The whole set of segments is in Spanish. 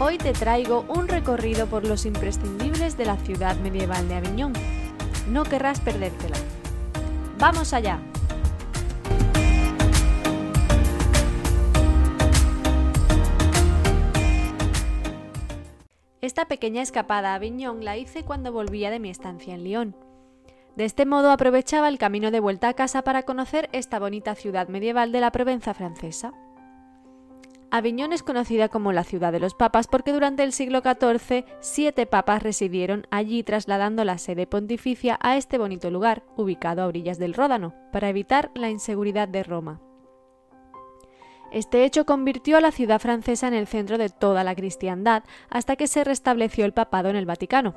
Hoy te traigo un recorrido por los imprescindibles de la ciudad medieval de Aviñón. No querrás perdértela. ¡Vamos allá! Esta pequeña escapada a Aviñón la hice cuando volvía de mi estancia en Lyon. De este modo aprovechaba el camino de vuelta a casa para conocer esta bonita ciudad medieval de la Provenza francesa. Aviñón es conocida como la ciudad de los papas porque durante el siglo XIV siete papas residieron allí trasladando la sede pontificia a este bonito lugar, ubicado a orillas del Ródano, para evitar la inseguridad de Roma. Este hecho convirtió a la ciudad francesa en el centro de toda la cristiandad hasta que se restableció el papado en el Vaticano.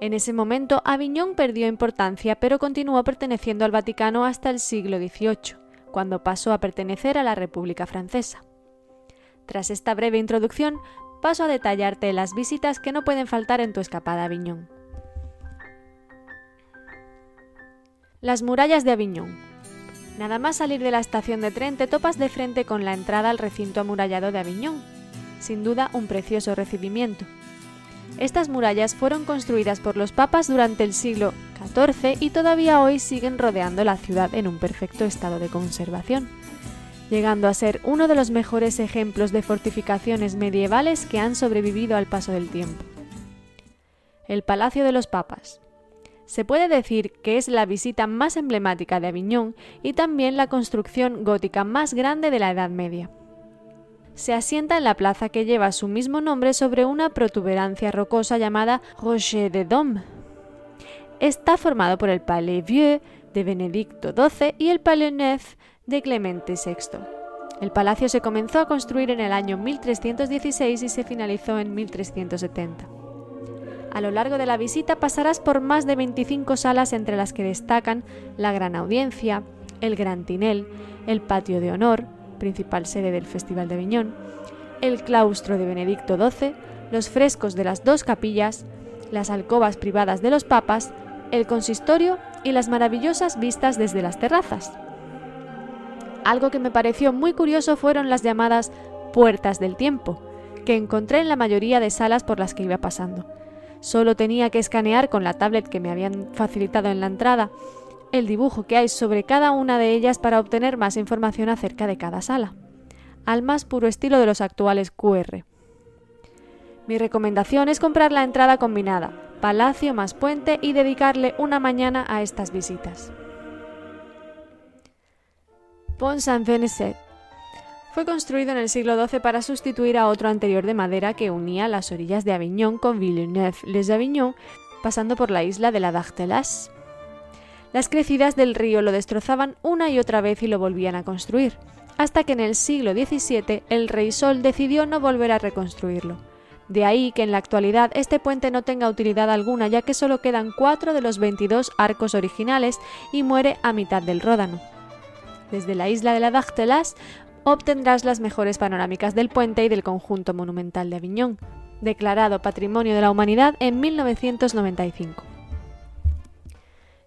En ese momento Aviñón perdió importancia pero continuó perteneciendo al Vaticano hasta el siglo XVIII, cuando pasó a pertenecer a la República Francesa. Tras esta breve introducción, paso a detallarte las visitas que no pueden faltar en tu escapada a Aviñón. Las murallas de Aviñón. Nada más salir de la estación de tren te topas de frente con la entrada al recinto amurallado de Aviñón. Sin duda un precioso recibimiento. Estas murallas fueron construidas por los papas durante el siglo XIV y todavía hoy siguen rodeando la ciudad en un perfecto estado de conservación llegando a ser uno de los mejores ejemplos de fortificaciones medievales que han sobrevivido al paso del tiempo. El Palacio de los Papas. Se puede decir que es la visita más emblemática de Aviñón y también la construcción gótica más grande de la Edad Media. Se asienta en la plaza que lleva su mismo nombre sobre una protuberancia rocosa llamada Rocher de Dôme. Está formado por el Palais Vieux de Benedicto XII y el Palais Neuf de Clemente VI. El palacio se comenzó a construir en el año 1316 y se finalizó en 1370. A lo largo de la visita pasarás por más de 25 salas entre las que destacan la gran audiencia, el gran tinel, el patio de honor, principal sede del Festival de Aviñón, el claustro de Benedicto XII, los frescos de las dos capillas, las alcobas privadas de los papas, el consistorio y las maravillosas vistas desde las terrazas. Algo que me pareció muy curioso fueron las llamadas puertas del tiempo, que encontré en la mayoría de salas por las que iba pasando. Solo tenía que escanear con la tablet que me habían facilitado en la entrada el dibujo que hay sobre cada una de ellas para obtener más información acerca de cada sala, al más puro estilo de los actuales QR. Mi recomendación es comprar la entrada combinada, palacio más puente y dedicarle una mañana a estas visitas. Pont Saint-Venecet. Fue construido en el siglo XII para sustituir a otro anterior de madera que unía las orillas de Avignon con Villeneuve-les-Avignon, pasando por la isla de la Dartelas. Las crecidas del río lo destrozaban una y otra vez y lo volvían a construir, hasta que en el siglo XVII el rey Sol decidió no volver a reconstruirlo. De ahí que en la actualidad este puente no tenga utilidad alguna ya que solo quedan cuatro de los 22 arcos originales y muere a mitad del ródano. Desde la isla de la Dactelas obtendrás las mejores panorámicas del puente y del conjunto monumental de Aviñón, declarado Patrimonio de la Humanidad en 1995.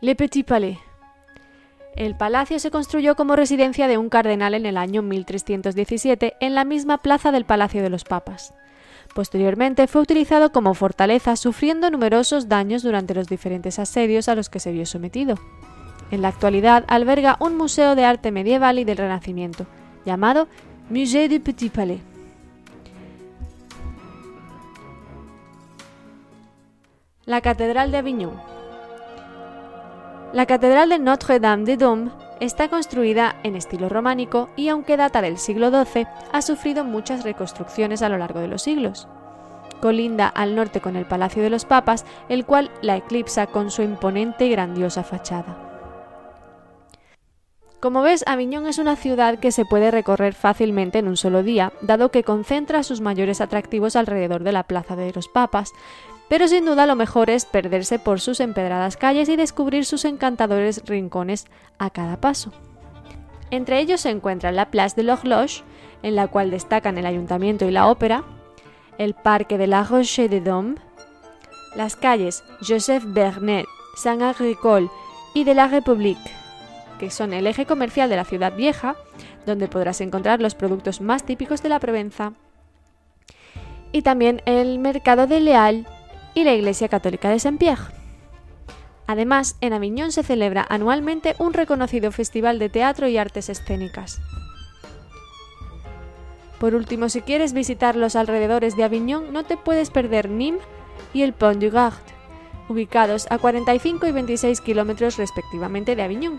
Le Petit Palais. El palacio se construyó como residencia de un cardenal en el año 1317 en la misma plaza del Palacio de los Papas. Posteriormente fue utilizado como fortaleza, sufriendo numerosos daños durante los diferentes asedios a los que se vio sometido. En la actualidad alberga un museo de arte medieval y del Renacimiento, llamado Musée du Petit Palais. La Catedral de Avignon. La Catedral de Notre-Dame de Dôme está construida en estilo románico y aunque data del siglo XII, ha sufrido muchas reconstrucciones a lo largo de los siglos. Colinda al norte con el Palacio de los Papas, el cual la eclipsa con su imponente y grandiosa fachada. Como ves, Aviñón es una ciudad que se puede recorrer fácilmente en un solo día, dado que concentra sus mayores atractivos alrededor de la Plaza de los Papas, pero sin duda lo mejor es perderse por sus empedradas calles y descubrir sus encantadores rincones a cada paso. Entre ellos se encuentra la Place de l'Horloge, en la cual destacan el ayuntamiento y la ópera, el Parque de la Roche de Dôme, las calles Joseph Bernet, Saint-Agricole y de la République, que son el eje comercial de la ciudad vieja, donde podrás encontrar los productos más típicos de la Provenza, y también el mercado de Leal y la Iglesia Católica de Saint-Pierre. Además, en Aviñón se celebra anualmente un reconocido festival de teatro y artes escénicas. Por último, si quieres visitar los alrededores de Aviñón, no te puedes perder Nîmes y el Pont du Gard, ubicados a 45 y 26 kilómetros respectivamente de Aviñón.